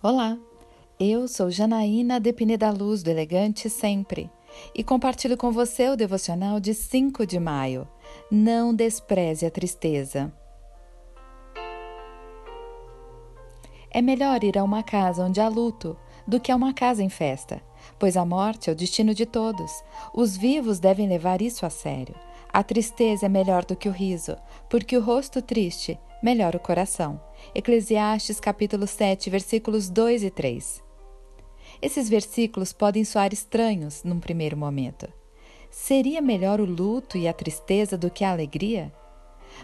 Olá, eu sou Janaína Depine da Luz do Elegante Sempre e compartilho com você o devocional de 5 de maio. Não despreze a tristeza. É melhor ir a uma casa onde há luto do que a uma casa em festa, pois a morte é o destino de todos. Os vivos devem levar isso a sério. A tristeza é melhor do que o riso, porque o rosto triste melhora o coração. Eclesiastes capítulo 7, versículos 2 e 3. Esses versículos podem soar estranhos num primeiro momento. Seria melhor o luto e a tristeza do que a alegria?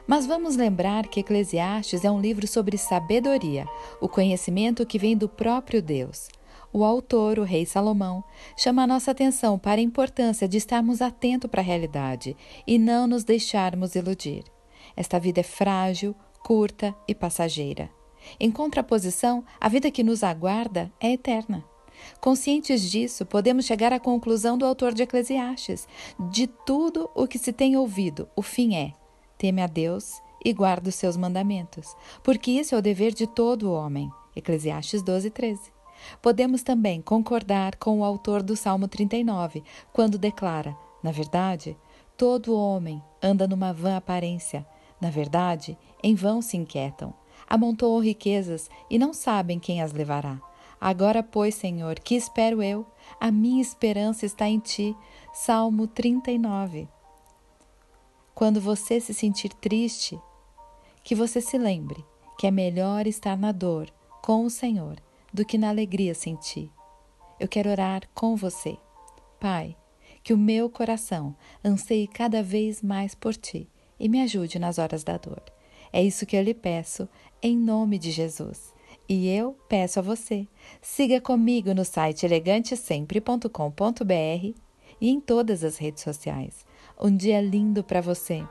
Mas vamos lembrar que Eclesiastes é um livro sobre sabedoria, o conhecimento que vem do próprio Deus. O autor, o rei Salomão, chama a nossa atenção para a importância de estarmos atentos para a realidade e não nos deixarmos iludir. Esta vida é frágil, curta e passageira. Em contraposição, a vida que nos aguarda é eterna. Conscientes disso, podemos chegar à conclusão do autor de Eclesiastes: de tudo o que se tem ouvido, o fim é: teme a Deus e guarda os seus mandamentos, porque isso é o dever de todo homem. Eclesiastes 12, 13. Podemos também concordar com o autor do Salmo 39, quando declara: na verdade, todo homem anda numa vã aparência, na verdade, em vão se inquietam. Amontoam riquezas e não sabem quem as levará. Agora, pois, Senhor, que espero eu? A minha esperança está em ti. Salmo 39. Quando você se sentir triste, que você se lembre que é melhor estar na dor com o Senhor do que na alegria sem ti. Eu quero orar com você. Pai, que o meu coração anseie cada vez mais por ti e me ajude nas horas da dor. É isso que eu lhe peço, em nome de Jesus. E eu peço a você, siga comigo no site elegantesempre.com.br e em todas as redes sociais. Um dia lindo para você!